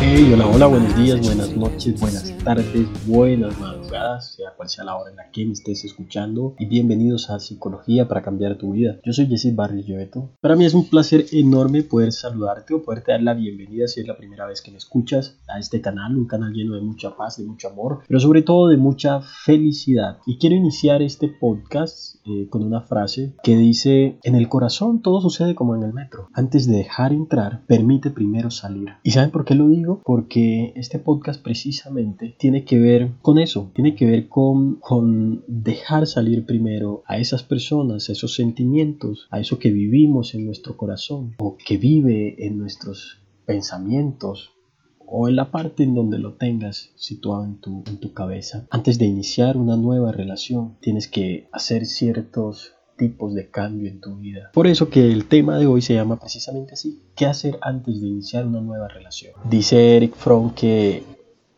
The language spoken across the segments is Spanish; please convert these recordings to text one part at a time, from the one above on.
Hey, hola, hola, buenos días, buenas noches, buenas tardes, buenas madrugadas, sea cual sea la hora en la que me estés escuchando y bienvenidos a Psicología para cambiar tu vida. Yo soy Jesse Barrios Lloveto. Para mí es un placer enorme poder saludarte o poderte dar la bienvenida si es la primera vez que me escuchas a este canal, un canal lleno de mucha paz, de mucho amor, pero sobre todo de mucha felicidad. Y quiero iniciar este podcast eh, con una frase que dice, en el corazón todo sucede como en el metro. Antes de dejar entrar, permite primero salir. ¿Y saben por qué lo digo? Porque este podcast precisamente tiene que ver con eso, tiene que ver con, con dejar salir primero a esas personas, a esos sentimientos, a eso que vivimos en nuestro corazón o que vive en nuestros pensamientos o en la parte en donde lo tengas situado en tu, en tu cabeza. Antes de iniciar una nueva relación, tienes que hacer ciertos tipos de cambio en tu vida. Por eso que el tema de hoy se llama precisamente así, ¿qué hacer antes de iniciar una nueva relación? Dice Eric Fromm que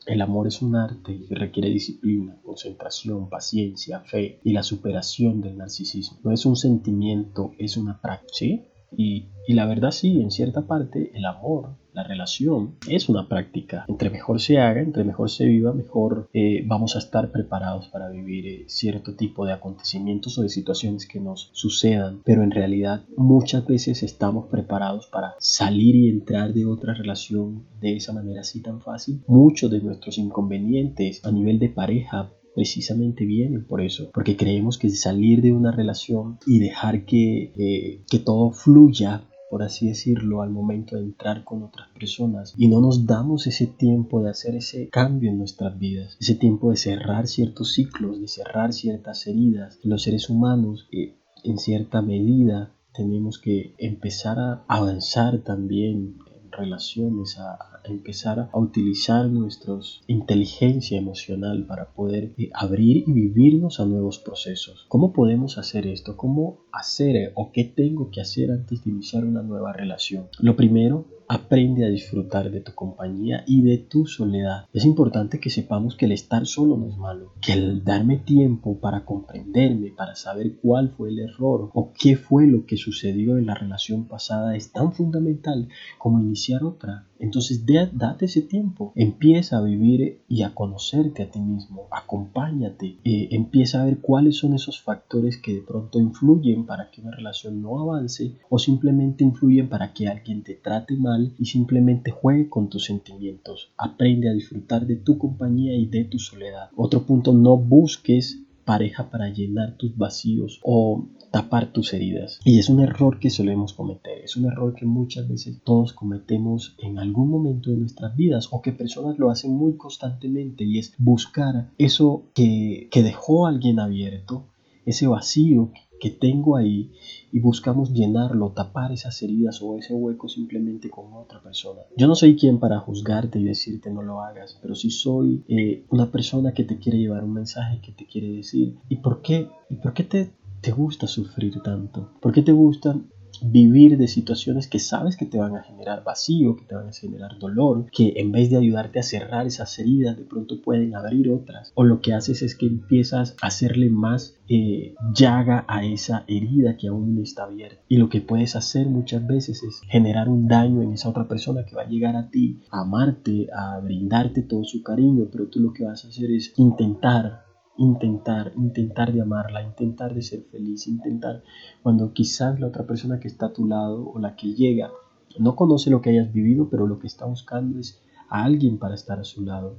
el amor es un arte y requiere disciplina, concentración, paciencia, fe y la superación del narcisismo. No es un sentimiento, es una práctica. y la verdad sí, en cierta parte el amor la relación es una práctica. Entre mejor se haga, entre mejor se viva, mejor eh, vamos a estar preparados para vivir eh, cierto tipo de acontecimientos o de situaciones que nos sucedan. Pero en realidad muchas veces estamos preparados para salir y entrar de otra relación de esa manera así tan fácil. Muchos de nuestros inconvenientes a nivel de pareja precisamente vienen por eso, porque creemos que salir de una relación y dejar que, eh, que todo fluya por así decirlo, al momento de entrar con otras personas y no nos damos ese tiempo de hacer ese cambio en nuestras vidas, ese tiempo de cerrar ciertos ciclos, de cerrar ciertas heridas. Los seres humanos, eh, en cierta medida, tenemos que empezar a avanzar también relaciones, a, empezar a utilizar nuestra inteligencia emocional para poder eh, abrir y vivirnos a nuevos procesos. ¿Cómo podemos hacer esto? ¿Cómo hacer eh, o qué tengo que hacer antes de iniciar una nueva relación? Lo primero Aprende a disfrutar de tu compañía y de tu soledad. Es importante que sepamos que el estar solo no es malo, que el darme tiempo para comprenderme, para saber cuál fue el error o qué fue lo que sucedió en la relación pasada es tan fundamental como iniciar otra. Entonces date ese tiempo, empieza a vivir y a conocerte a ti mismo, acompáñate, eh, empieza a ver cuáles son esos factores que de pronto influyen para que una relación no avance o simplemente influyen para que alguien te trate mal y simplemente juegue con tus sentimientos. Aprende a disfrutar de tu compañía y de tu soledad. Otro punto, no busques pareja para llenar tus vacíos o tapar tus heridas. Y es un error que solemos cometer, es un error que muchas veces todos cometemos en algún momento de nuestras vidas o que personas lo hacen muy constantemente y es buscar eso que, que dejó alguien abierto, ese vacío que tengo ahí y buscamos llenarlo, tapar esas heridas o ese hueco simplemente con otra persona. Yo no soy quien para juzgarte y decirte no lo hagas, pero sí soy eh, una persona que te quiere llevar un mensaje, que te quiere decir, ¿y por qué? ¿Y por qué te te gusta sufrir tanto? ¿Por qué te gusta vivir de situaciones que sabes que te van a generar vacío, que te van a generar dolor, que en vez de ayudarte a cerrar esas heridas, de pronto pueden abrir otras? O lo que haces es que empiezas a hacerle más eh, llaga a esa herida que aún no está abierta. Y lo que puedes hacer muchas veces es generar un daño en esa otra persona que va a llegar a ti, a amarte, a brindarte todo su cariño, pero tú lo que vas a hacer es intentar intentar, intentar de amarla, intentar de ser feliz, intentar cuando quizás la otra persona que está a tu lado o la que llega no conoce lo que hayas vivido, pero lo que está buscando es a alguien para estar a su lado.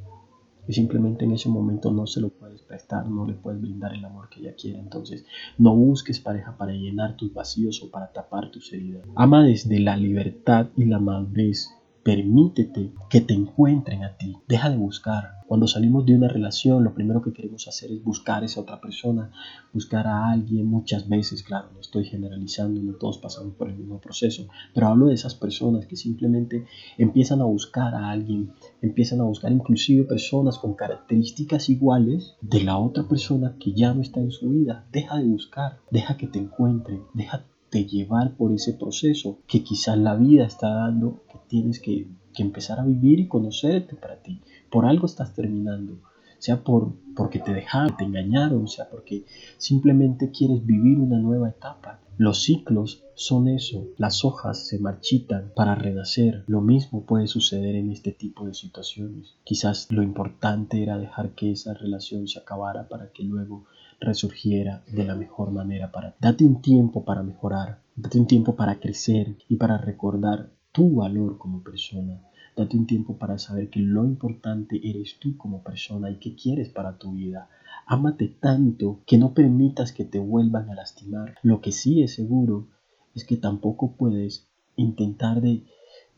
Y simplemente en ese momento no se lo puedes prestar, no le puedes brindar el amor que ella quiere. Entonces, no busques pareja para llenar tus vacíos o para tapar tus heridas. Ama desde la libertad y la madurez Permítete que te encuentren a ti. Deja de buscar. Cuando salimos de una relación, lo primero que queremos hacer es buscar a esa otra persona, buscar a alguien muchas veces. Claro, no estoy generalizando, no todos pasamos por el mismo proceso, pero hablo de esas personas que simplemente empiezan a buscar a alguien, empiezan a buscar inclusive personas con características iguales de la otra persona que ya no está en su vida. Deja de buscar, deja que te encuentren, deja dejándote llevar por ese proceso que quizás la vida está dando, que tienes que, que empezar a vivir y conocerte para ti. Por algo estás terminando sea por, porque te dejaron, te engañaron, sea porque simplemente quieres vivir una nueva etapa. Los ciclos son eso, las hojas se marchitan para renacer. Lo mismo puede suceder en este tipo de situaciones. Quizás lo importante era dejar que esa relación se acabara para que luego resurgiera de la mejor manera para Date un tiempo para mejorar, date un tiempo para crecer y para recordar tu valor como persona. Date un tiempo para saber que lo importante eres tú como persona y qué quieres para tu vida. Ámate tanto que no permitas que te vuelvan a lastimar. Lo que sí es seguro es que tampoco puedes intentar de,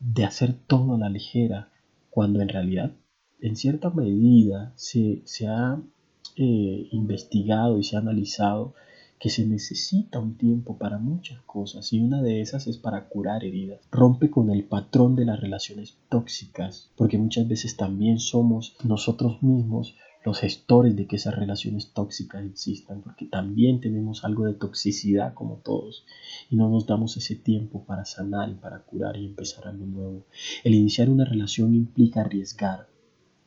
de hacer todo a la ligera cuando en realidad en cierta medida se, se ha eh, investigado y se ha analizado que se necesita un tiempo para muchas cosas y una de esas es para curar heridas. Rompe con el patrón de las relaciones tóxicas, porque muchas veces también somos nosotros mismos los gestores de que esas relaciones tóxicas existan, porque también tenemos algo de toxicidad como todos y no nos damos ese tiempo para sanar y para curar y empezar algo nuevo. El iniciar una relación implica arriesgar,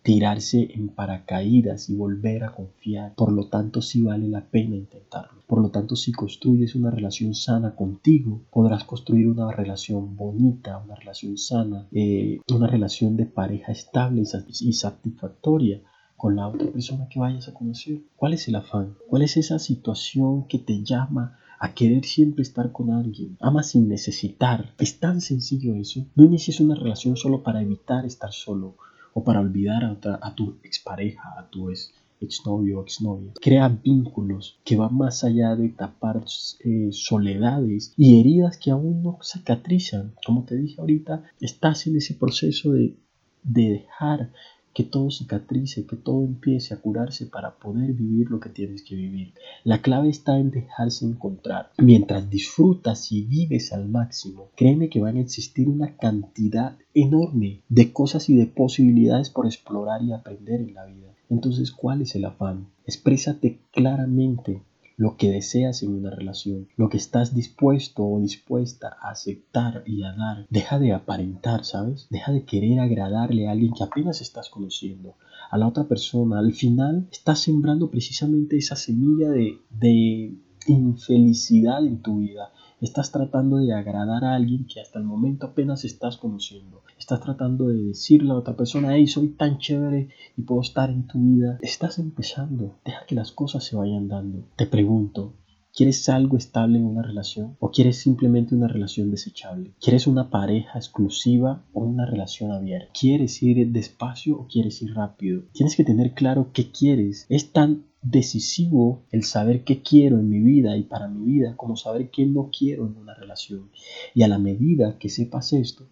tirarse en paracaídas y volver a confiar. Por lo tanto, sí vale la pena intentarlo. Por lo tanto, si construyes una relación sana contigo, podrás construir una relación bonita, una relación sana, eh, una relación de pareja estable y satisfactoria con la otra persona que vayas a conocer. ¿Cuál es el afán? ¿Cuál es esa situación que te llama a querer siempre estar con alguien. Ama sin necesitar. Es tan sencillo eso. No inicies una relación solo para evitar estar solo o para olvidar a, a tu expareja, a tu ex, exnovio o exnovia. Crea vínculos que van más allá de tapar eh, soledades y heridas que aún no cicatrizan. Como te dije ahorita, estás en ese proceso de, de dejar que todo cicatrice, que todo empiece a curarse para poder vivir lo que tienes que vivir. La clave está en dejarse encontrar. Mientras disfrutas y vives al máximo, créeme que van a existir una cantidad enorme de cosas y de posibilidades por explorar y aprender en la vida. Entonces, ¿cuál es el afán? Exprésate claramente lo que deseas en una relación, lo que estás dispuesto o dispuesta a aceptar y a dar. Deja de aparentar, ¿sabes? Deja de querer agradarle a alguien que apenas estás conociendo, a la otra persona. Al final estás sembrando precisamente esa semilla de, de infelicidad en tu vida. Estás tratando de agradar a alguien que hasta el momento apenas estás conociendo. Estás tratando de decirle a otra persona, hey, soy tan chévere y puedo estar en tu vida. Estás empezando. Deja que las cosas se vayan dando. Te pregunto, ¿Quieres algo estable en una relación o quieres simplemente una relación desechable? ¿Quieres una pareja exclusiva o una relación abierta? ¿Quieres ir despacio o quieres ir rápido? Tienes que tener claro qué quieres. Es tan decisivo el saber qué quiero en mi vida y para mi vida como saber qué no quiero en una relación. Y a la medida que sepas esto,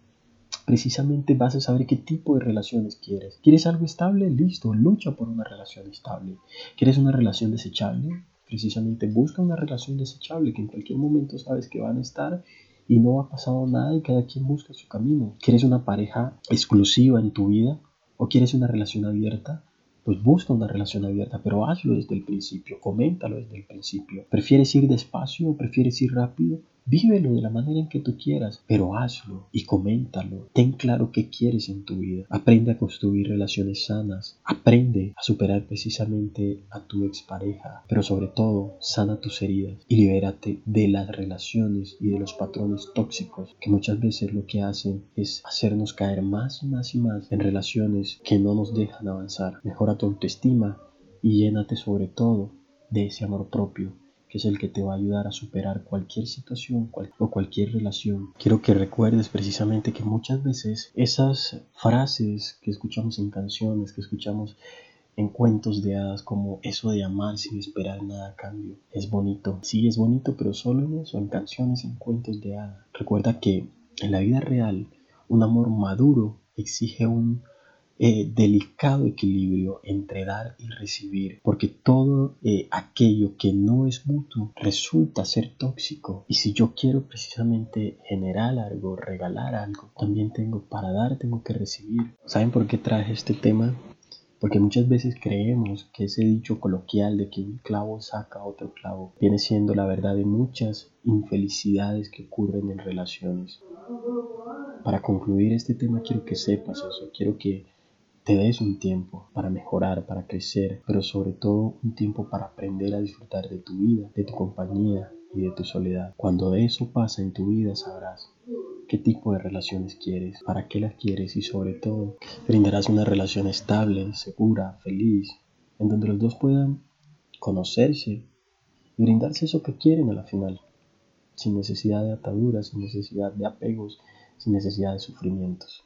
precisamente vas a saber qué tipo de relaciones quieres. ¿Quieres algo estable? Listo, lucha por una relación estable. ¿Quieres una relación desechable? Precisamente busca una relación desechable que en cualquier momento sabes que van a estar y no ha pasado nada y cada quien busca su camino. ¿Quieres una pareja exclusiva en tu vida o quieres una relación abierta? Pues busca una relación abierta, pero hazlo desde el principio, coméntalo desde el principio. ¿Prefieres ir despacio o prefieres ir rápido? Vívelo de la manera en que tú quieras, pero hazlo y coméntalo. Ten claro qué quieres en tu vida. Aprende a construir relaciones sanas. Aprende a superar precisamente a tu expareja, pero sobre todo sana tus heridas y libérate de las relaciones y de los patrones tóxicos que muchas veces lo que hacen es hacernos caer más y más y más en relaciones que no nos dejan avanzar. Mejora tu autoestima y llénate sobre todo de ese amor propio es el que te va a ayudar a superar cualquier situación o cualquier relación. Quiero que recuerdes precisamente que muchas veces esas frases que escuchamos en canciones, que escuchamos en cuentos de hadas como eso de amar sin esperar nada a cambio. Es bonito, sí es bonito, pero solo en eso, en canciones, en cuentos de hadas. Recuerda que en la vida real un amor maduro exige un eh, delicado equilibrio entre dar y recibir, porque todo eh, aquello que no es mutuo resulta ser tóxico. Y si yo quiero precisamente generar algo, regalar algo, también tengo para dar, tengo que recibir. ¿Saben por qué traje este tema? Porque muchas veces creemos que ese dicho coloquial de que un clavo saca otro clavo viene siendo la verdad de muchas infelicidades que ocurren en relaciones. Para concluir este tema quiero que sepas eso, quiero que te des un tiempo para mejorar, para crecer, pero sobre todo un tiempo para aprender a disfrutar de tu vida, de tu compañía y de tu soledad. Cuando eso pasa en tu vida sabrás qué tipo de relaciones quieres, para qué las quieres y sobre todo brindarás una relación estable, segura, feliz, en donde los dos puedan conocerse y brindarse eso que quieren a la final, sin necesidad de ataduras, sin necesidad de apegos, sin necesidad de sufrimientos.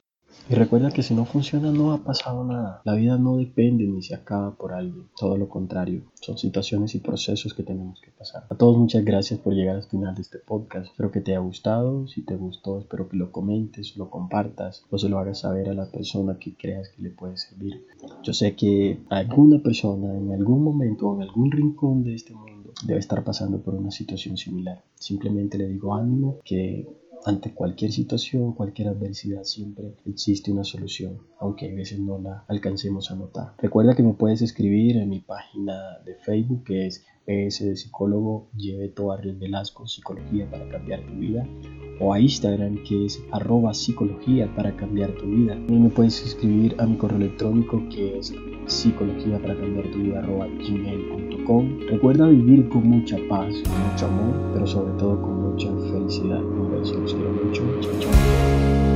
Y recuerda que si no funciona no ha pasado nada. La vida no depende ni se acaba por alguien. Todo lo contrario. Son situaciones y procesos que tenemos que pasar. A todos muchas gracias por llegar al final de este podcast. Espero que te haya gustado. Si te gustó espero que lo comentes, lo compartas o se lo hagas saber a la persona que creas que le puede servir. Yo sé que alguna persona en algún momento o en algún rincón de este mundo debe estar pasando por una situación similar. Simplemente le digo ánimo que ante cualquier situación, cualquier adversidad, siempre existe una solución, aunque a veces no la alcancemos a notar. Recuerda que me puedes escribir en mi página de Facebook, que es PS de psicólogo Lleveto Velasco, Psicología para cambiar tu vida, o a Instagram, que es arroba psicología para cambiar tu vida. También me puedes escribir a mi correo electrónico, que es psicología para cambiar tu vida arroba gmail.com. Recuerda vivir con mucha paz, con mucho amor, pero sobre todo con mucha felicidad. Un beso, los quiero mucho. Chao, chao.